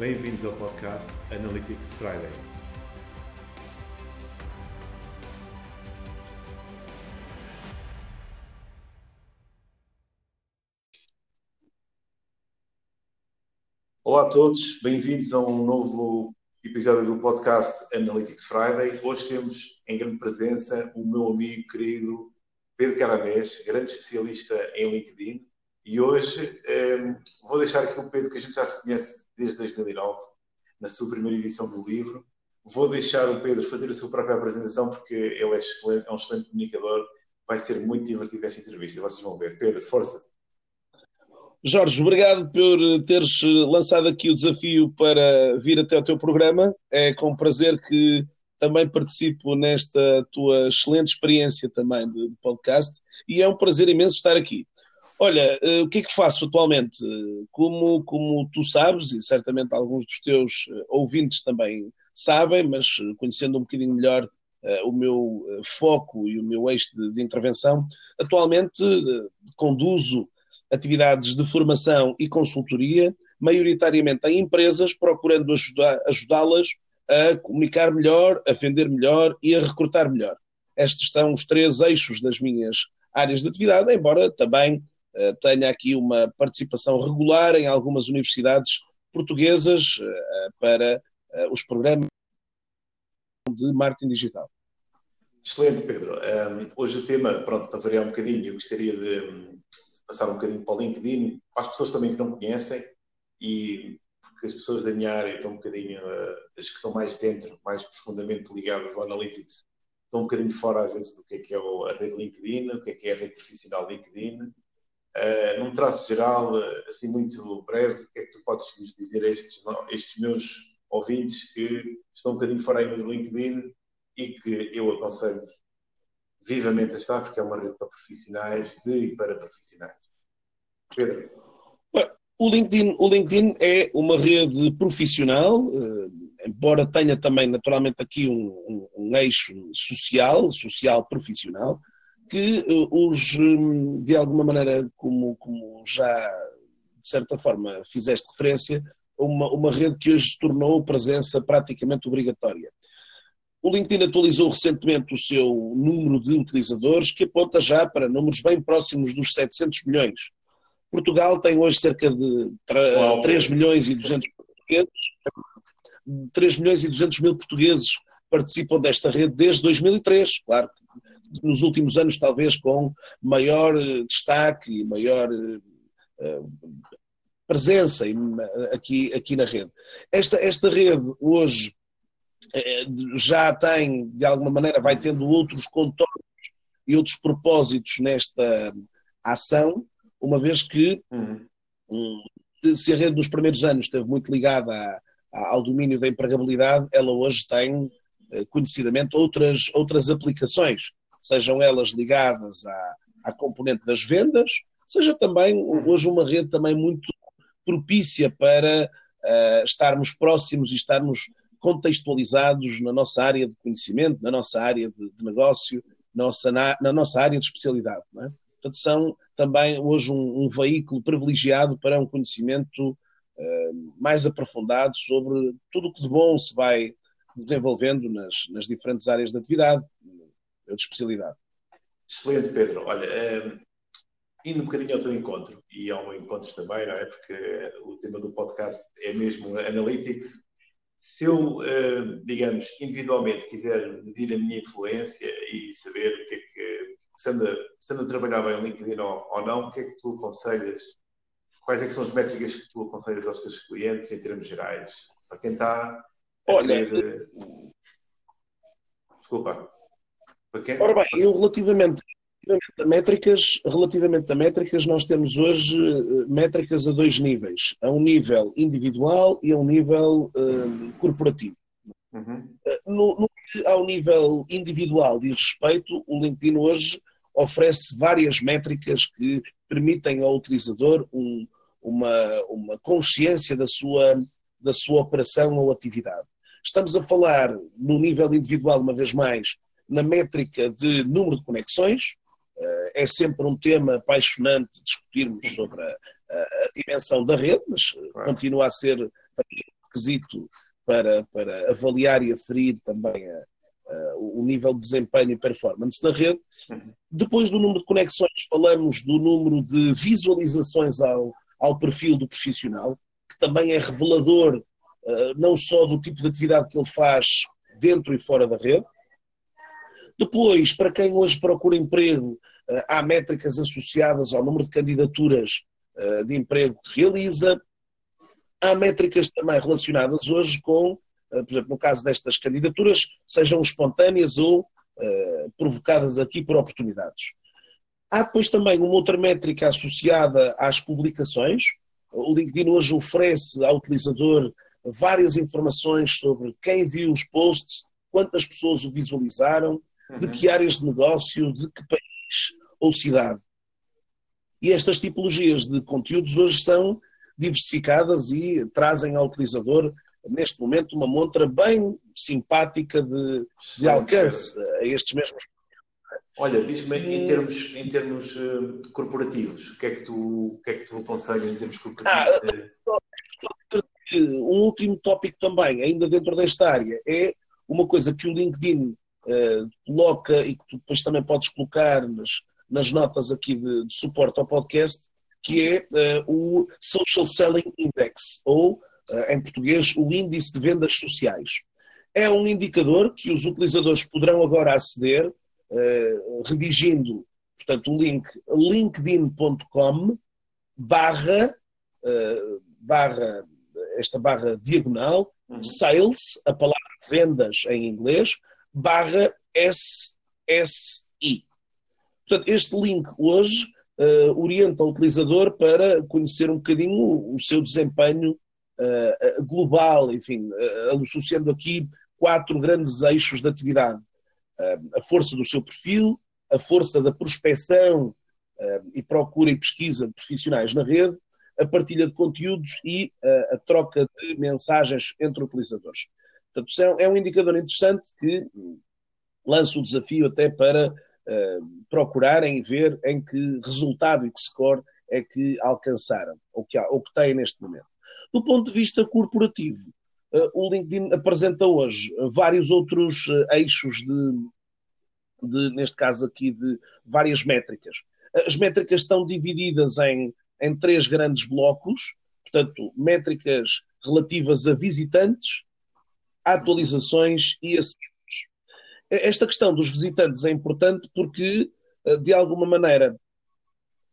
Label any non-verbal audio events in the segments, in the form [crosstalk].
Bem-vindos ao podcast Analytics Friday. Olá a todos, bem-vindos a um novo episódio do podcast Analytics Friday. Hoje temos em grande presença o meu amigo querido Pedro Caramés, grande especialista em LinkedIn. E hoje eh, vou deixar aqui o Pedro, que a gente já se conhece desde 2009, na sua primeira edição do livro. Vou deixar o Pedro fazer a sua própria apresentação, porque ele é, é um excelente comunicador. Vai ser muito divertido esta entrevista, vocês vão ver. Pedro, força! Jorge, obrigado por teres lançado aqui o desafio para vir até ao teu programa. É com prazer que também participo nesta tua excelente experiência também de podcast e é um prazer imenso estar aqui. Olha, o que é que faço atualmente? Como, como tu sabes, e certamente alguns dos teus ouvintes também sabem, mas conhecendo um bocadinho melhor o meu foco e o meu eixo de, de intervenção, atualmente conduzo atividades de formação e consultoria, maioritariamente em empresas, procurando ajudá-las a comunicar melhor, a vender melhor e a recrutar melhor. Estes são os três eixos das minhas áreas de atividade, embora também tenha aqui uma participação regular em algumas universidades portuguesas uh, para uh, os programas de marketing digital. Excelente, Pedro. Um, hoje o tema, pronto, para variar um bocadinho, eu gostaria de passar um bocadinho para o LinkedIn, para as pessoas também que não conhecem e porque as pessoas da minha área estão um bocadinho, uh, as que estão mais dentro, mais profundamente ligadas ao Analytics, estão um bocadinho fora às vezes do que é que é a rede LinkedIn, o que é que é a rede profissional LinkedIn. Uh, num traço geral, uh, assim muito breve, o que é que tu podes nos dizer a estes, estes meus ouvintes que estão um bocadinho fora ainda do LinkedIn e que eu aconselho vivamente a estar, porque é uma rede para profissionais, de e para profissionais. Pedro. O LinkedIn, o LinkedIn é uma rede profissional, uh, embora tenha também naturalmente aqui um, um, um eixo social, social profissional, que uh, os, um, de alguma maneira, como, como já de certa forma fizeste referência, uma, uma rede que hoje se tornou presença praticamente obrigatória. O LinkedIn atualizou recentemente o seu número de utilizadores, que aponta já para números bem próximos dos 700 milhões. Portugal tem hoje cerca de 3 milhões e 200 portugueses. 3 milhões e 200 mil portugueses participam desta rede desde 2003, claro, nos últimos anos talvez com maior eh, destaque e maior uh, presença aqui, aqui na rede. Esta, esta rede hoje já tem, de alguma maneira, vai tendo outros contornos e outros propósitos nesta ação, uma vez que uhum. se a rede nos primeiros anos esteve muito ligada a, ao domínio da empregabilidade, ela hoje tem eh, conhecidamente outras, outras aplicações, sejam elas ligadas à, à componente das vendas, seja também uhum. hoje uma rede também muito propícia para uh, estarmos próximos e estarmos contextualizados na nossa área de conhecimento, na nossa área de, de negócio, nossa, na, na, nossa área de especialidade. É? Portanto, são também hoje um, um, veículo privilegiado para um conhecimento uh, mais aprofundado sobre tudo o que de bom se vai desenvolvendo nas, nas diferentes áreas de atividade, de especialidade. Excelente, Pedro. Olha, um, indo um bocadinho ao teu encontro, e ao meu encontro também, não é? Porque o tema do podcast é mesmo Analytics, se eu, eh, digamos, individualmente quiser medir a minha influência e saber o que é que, se anda, a trabalhar bem o LinkedIn ou, não, o que é que tu aconselhas? Quais é são as métricas que tu aconselhas aos teus clientes em termos gerais? Para quem está Olha. Desculpa. Para quem... Ora bem, eu relativamente Relativamente a métricas, relativamente a métricas, nós temos hoje eh, métricas a dois níveis, a um nível individual e a um nível um, corporativo. Uhum. Eh, no, no, ao nível individual diz respeito, o LinkedIn hoje oferece várias métricas que permitem ao utilizador um, uma, uma consciência da sua, da sua operação ou atividade. Estamos a falar, no nível individual, uma vez mais, na métrica de número de conexões, é sempre um tema apaixonante discutirmos sobre a, a, a dimensão da rede, mas claro. continua a ser requisito para, para avaliar e aferir também a, o nível de desempenho e performance na rede. Depois do número de conexões, falamos do número de visualizações ao, ao perfil do profissional, também é revelador uh, não só do tipo de atividade que ele faz dentro e fora da rede. Depois, para quem hoje procura emprego, uh, há métricas associadas ao número de candidaturas uh, de emprego que realiza. Há métricas também relacionadas hoje com, por exemplo, no caso destas candidaturas, sejam espontâneas ou provocadas aqui por oportunidades. Há depois também uma outra métrica associada às publicações. O LinkedIn hoje oferece ao utilizador várias informações sobre quem viu os posts, quantas pessoas o visualizaram, uhum. de que áreas de negócio, de que país ou cidade. E estas tipologias de conteúdos hoje são diversificadas e trazem ao utilizador, neste momento, uma montra bem simpática de, de alcance a estes mesmos. Olha, diz-me em termos, em termos uh, corporativos, o que, é que tu, o que é que tu aconselhas em termos corporativos? Ah, um último tópico também, ainda dentro desta área, é uma coisa que o LinkedIn uh, coloca e que tu depois também podes colocar nas, nas notas aqui de, de suporte ao podcast, que é uh, o Social Selling Index, ou, em português, o Índice de Vendas Sociais. É um indicador que os utilizadores poderão agora aceder, redigindo, portanto, o link linkedin.com barra, barra esta barra diagonal, uhum. sales, a palavra vendas em inglês, barra SSI. Portanto, este link hoje uh, orienta o utilizador para conhecer um bocadinho o, o seu desempenho uh, global, enfim, uh, associando aqui quatro grandes eixos de atividade. A força do seu perfil, a força da prospecção e procura e pesquisa de profissionais na rede, a partilha de conteúdos e a, a troca de mensagens entre utilizadores. Portanto, é, é um indicador interessante que lança o desafio até para procurarem ver em que resultado e que score é que alcançaram, ou que, ou que têm neste momento. Do ponto de vista corporativo, o LinkedIn apresenta hoje vários outros uh, eixos de, de, neste caso aqui, de várias métricas. As métricas estão divididas em em três grandes blocos, portanto, métricas relativas a visitantes, atualizações e acessos. Esta questão dos visitantes é importante porque, eh, de alguma maneira,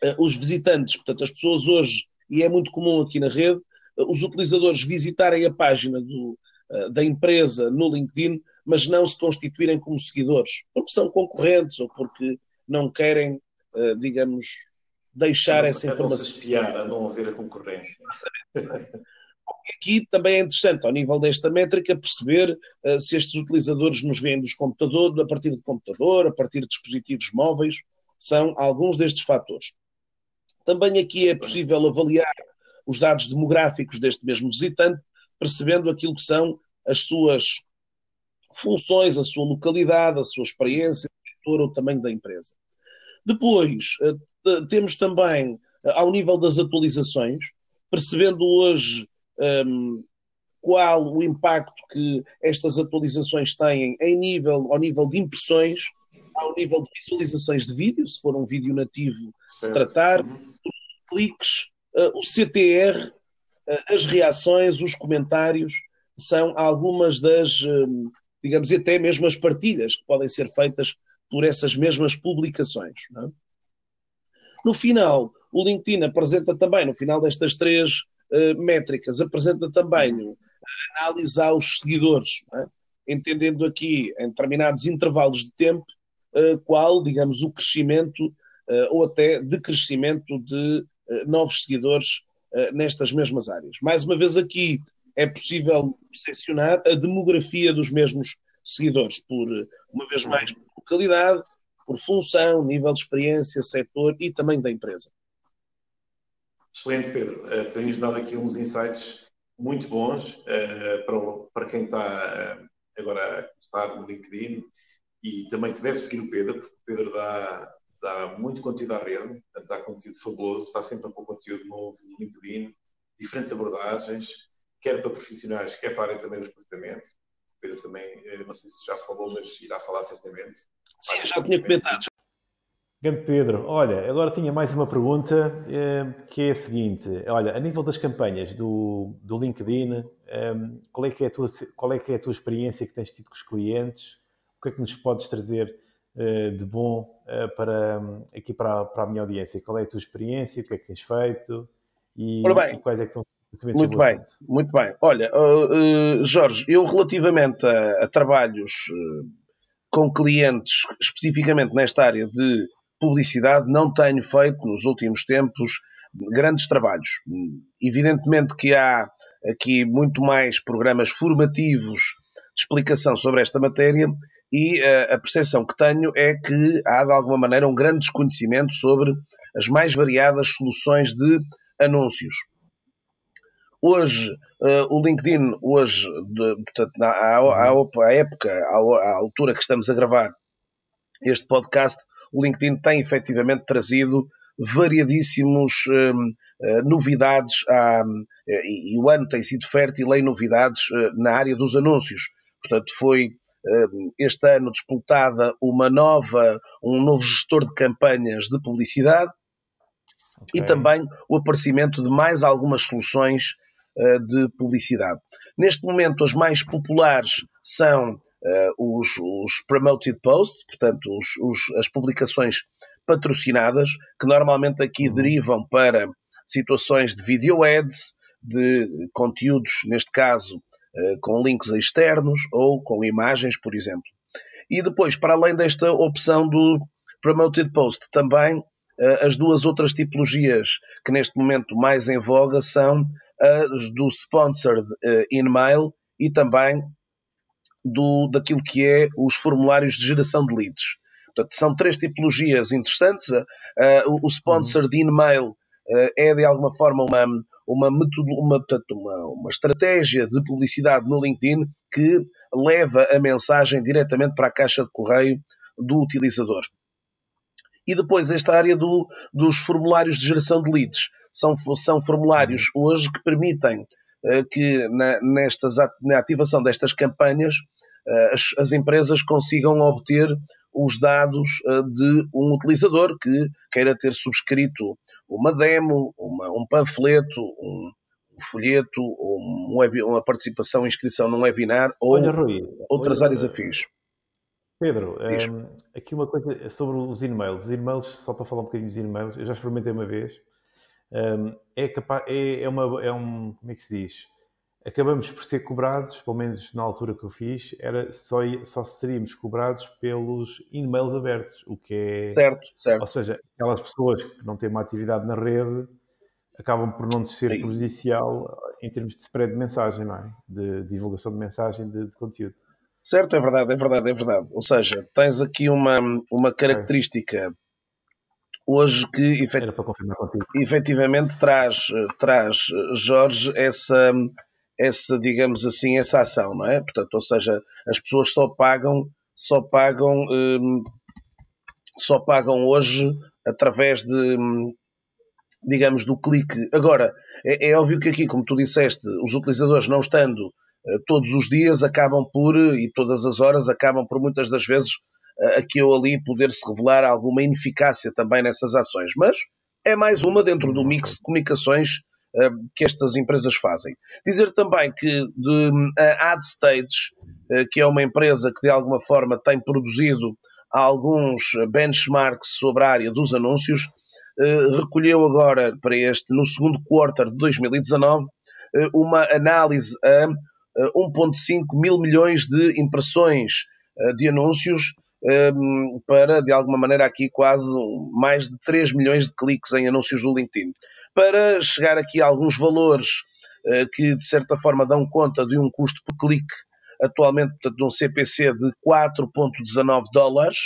eh, os visitantes, portanto, as pessoas hoje, e é muito comum aqui na rede, eh, os utilizadores visitarem a página do, da empresa no LinkedIn, mas não se constituírem como seguidores, porque são concorrentes ou porque não querem, digamos, deixar não, essa informação. Não espiar, a ver a concorrência. [laughs] Aqui também é interessante, ao nível desta métrica, perceber uh, se estes utilizadores nos vêm dos computadores, a partir de computador, a partir de dispositivos móveis, são alguns destes fatores. Também aqui é possível avaliar os dados demográficos deste mesmo visitante, percebendo aquilo que são as suas funções, a sua localidade, a sua experiência, o ou tamanho da empresa. Depois, eh, temos também, eh, ao nível das atualizações, percebendo hoje um, qual o impacto que estas atualizações têm em nível, ao nível de impressões, ao nível de visualizações de vídeo, se for um vídeo nativo se tratar, uhum. cliques, o CTR, uh, as reações, os comentários, são algumas das, uh, digamos, até mesmo as partilhas que podem ser feitas por essas mesmas publicações. É? No final, o LinkedIn apresenta também, no final destas três uh, métricas, apresenta também a analisar os seguidores, é? entendendo aqui em determinados intervalos de tempo uh, qual, digamos, o crescimento uh, ou até decrescimento de novos seguidores nestas mesmas áreas. Mais uma vez aqui é possível percepcionar a demografia dos mesmos seguidores, por, uma vez mais, por localidade, por função, nível de experiência, setor e também da empresa. Excelente, Pedro. Uh, tens dado aqui uns insights muito bons uh, para, para quem está uh, agora a estar no LinkedIn e também que deve seguir o Pedro, porque o Pedro dá, dá muito conteúdo à rede, dá conteúdo fabuloso, está sempre a pôr conteúdo novo no LinkedIn, diferentes abordagens quer para profissionais, quer para a área também do recrutamento. O Pedro também, eh, não sei se já falou, mas irá falar certamente. Sim, já tinha comentado. Grande Pedro, olha, agora tinha mais uma pergunta eh, que é a seguinte: olha, a nível das campanhas do, do LinkedIn, eh, qual, é que é a tua, qual é que é a tua experiência que tens tido com os clientes? O que é que nos podes trazer de bom para, aqui para, para a minha audiência? Qual é a tua experiência? O que é que tens feito? E, e quais é que são muito bem, muito bem. Olha, uh, uh, Jorge, eu relativamente a, a trabalhos uh, com clientes, especificamente nesta área de publicidade, não tenho feito nos últimos tempos grandes trabalhos. Evidentemente que há aqui muito mais programas formativos de explicação sobre esta matéria e a percepção que tenho é que há de alguma maneira um grande desconhecimento sobre as mais variadas soluções de anúncios. Hoje, uh, o LinkedIn, hoje, de, portanto, à, à, à época, à, à, altura que estamos a gravar este podcast, o LinkedIn tem efetivamente trazido variadíssimos uh, novidades à, e, e, o ano tem sido fértil em novidades na área dos anúncios. Portanto, foi este ano disputada uma nova, um novo gestor de campanhas de publicidade, Okay. e também o aparecimento de mais algumas soluções uh, de publicidade. Neste momento, as mais populares são uh, os, os, promoted posts, portanto, os, os, as publicações patrocinadas, que normalmente aqui uhum. derivam para situações de video ads, de conteúdos, neste caso, com links externos ou com imagens, por exemplo. E depois, para além desta opção do promoted post, também eh, as duas outras tipologias que neste momento mais em voga são as do sponsored eh, e também do, daquilo que é os formulários de geração de leads. Portanto, são três tipologias interessantes. O sponsored uh, é, de alguma forma, uma, uma, uma, uma, uma estratégia de publicidade no LinkedIn que leva a mensagem diretamente para a caixa de correio do utilizador. E depois esta área do, dos formulários de geração de leads. São, são formulários hoje que permitem uh, que na, nestas, na ativação destas campanhas as, as, empresas consigam obter os dados uh, de um utilizador que queira ter subscrito uma demo, uma, um panfleto, um, um folheto, um web, uma participação, inscrição num webinar ou Olha, Rui, outras áreas afins. Pedro, um, aqui uma coisa sobre os e-mails. Os e-mails, só para falar um bocadinho dos e-mails, eu já experimentei uma vez. Um, é, capaz, é, é, uma, é um. Como é que se diz? Acabamos por ser cobrados, pelo menos na altura que eu fiz, era só, só seríamos cobrados pelos e-mails abertos, o que é. Certo, certo. Ou seja, aquelas pessoas que não têm uma atividade na rede acabam por não ser prejudicial em termos de spread de mensagem, não é? De divulgação de mensagem de, de conteúdo. Certo, é verdade, é verdade, é verdade. Ou seja, tens aqui uma, uma característica hoje que efet... efetivamente traz, traz, Jorge, essa, essa, digamos assim, essa ação, não é? Portanto, ou seja, as pessoas só pagam, só pagam, hum, só pagam hoje através de, digamos, do clique. Agora, é, é óbvio que aqui, como tu disseste, os utilizadores não estando eh, todos os dias acabam por, e todas as horas, acabam por muitas das vezes eh, aqui ou ali poder-se revelar alguma ineficácia também nessas ações. Mas é mais uma dentro do mix de comunicações eh, que estas empresas fazem. Dizer também que de, a AdStage, que é uma empresa que de alguma forma tem produzido alguns benchmarks sobre a área dos anúncios, recolheu agora para este, no segundo quarter de 2019, uma análise a 1,5 mil milhões de impressões eh, de anúncios para, de alguma maneira, aqui quase mais de 3 milhões de cliques em anúncios do LinkedIn. Para chegar aqui a alguns valores eh, que, de certa forma, dão conta de um custo por clique atualmente, portanto, de um CPC de 4,19 dólares,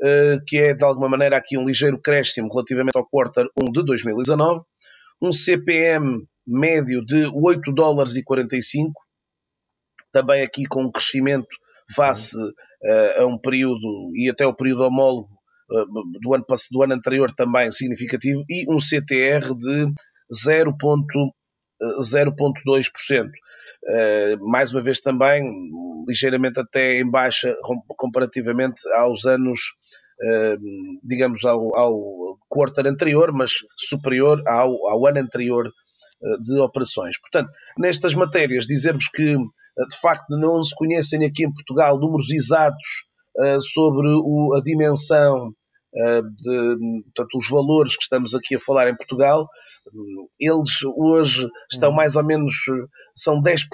eh, que é, de alguma maneira, aqui um ligeiro crescimento relativamente ao quarter 1 de 2019, um CPM médio de 8 dólares e 45, também aqui com um crescimento face uh, a um período e até o período homólogo do, ano, do ano anterior também significativo e um CTR de 0.0 0,2%. mais uma vez também, ligeiramente até em baixa comparativamente aos anos, digamos, ao, ao quarter anterior, mas superior ao, ao ano anterior de operações. Portanto, nestas matérias, dizer-vos que de facto não se conhecem aqui em Portugal números exatos sobre a dimensão de, portanto, os valores que estamos aqui a falar em Portugal, eles hoje estão uhum. mais ou menos, são 10%,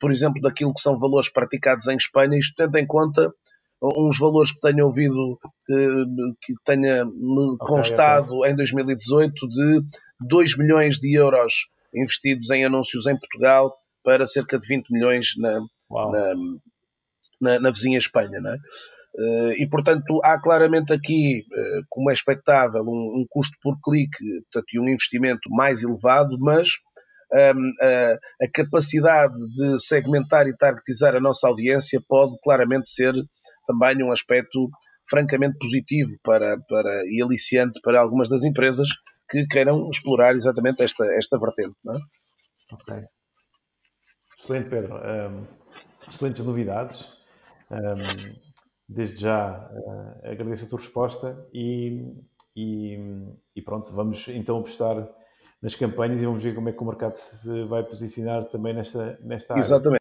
por exemplo, daquilo que são valores praticados em Espanha, isto tendo em conta uns valores que tenho ouvido, que, que tenha me constado okay. em 2018 de 2 milhões de euros investidos em anúncios em Portugal para cerca de 20 milhões na, na, na, na, vizinha Espanha. Não é? Eh, e, portanto, há claramente aqui, eh, como é expectável, um, um custo por clique portanto, e um investimento mais elevado, mas um, ehm, a, a, capacidade de segmentar e targetizar a nossa audiência pode claramente ser também um aspecto francamente positivo para, para, e aliciante para algumas das empresas que queiram explorar exatamente esta, esta vertente. Não é? Ok. Excelente, Pedro. Um, ehm, excelentes novidades. Um, ehm, desde já uh, agradeço a tua resposta e, e, e, pronto, vamos então apostar nas campanhas e vamos ver como é que o mercado se vai posicionar também nesta, nesta área. Exatamente.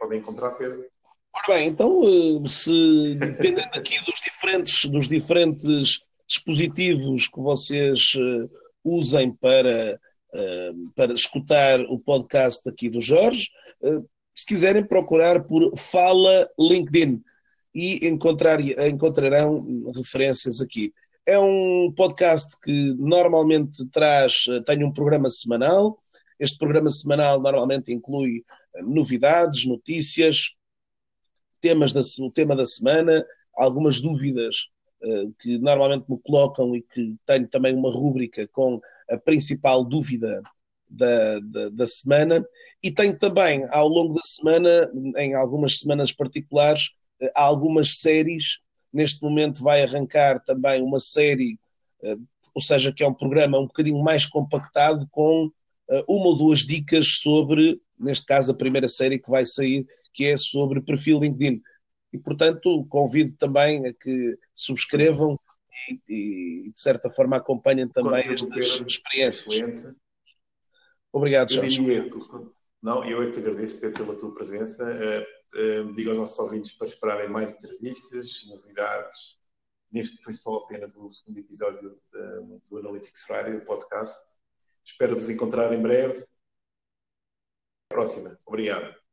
Podem encontrar, Pedro. Ora bem, então, eh, se dependendo aqui dos diferentes, dos diferentes dispositivos que vocês uh, usem para, uh, para escutar o podcast aqui do Jorge, uh, se quiserem procurar por Fala LinkedIn e encontrar, encontrarão referências aqui. É um podcast que normalmente traz, tem um programa semanal. Este programa semanal normalmente inclui eh, novidades, notícias, temas da, o tema da semana, algumas dúvidas uh, que normalmente me colocam e que tenho também uma rúbrica com a principal dúvida da, da, da, semana. E tenho também, ao longo da semana, em algumas semanas particulares, há algumas séries. Neste momento vai arrancar também uma série, eh, ou seja, que é um programa um bocadinho mais compactado, com eh, uma ou duas dicas sobre, neste caso, a primeira série que vai sair, que é sobre perfil LinkedIn. E, portanto, convido também a que subscrevam e, e de certa forma, acompanhem também estas experiências. Excelente. Obrigado, Jorge. Não, eu é que te agradeço, Pedro, pela tua presença. Digo aos nossos ouvintes para esperarem mais entrevistas, novidades. Neste foi só apenas o segundo episódio do, do Analytics Friday, do podcast. Espero vos encontrar em breve. Até a próxima. Obrigado.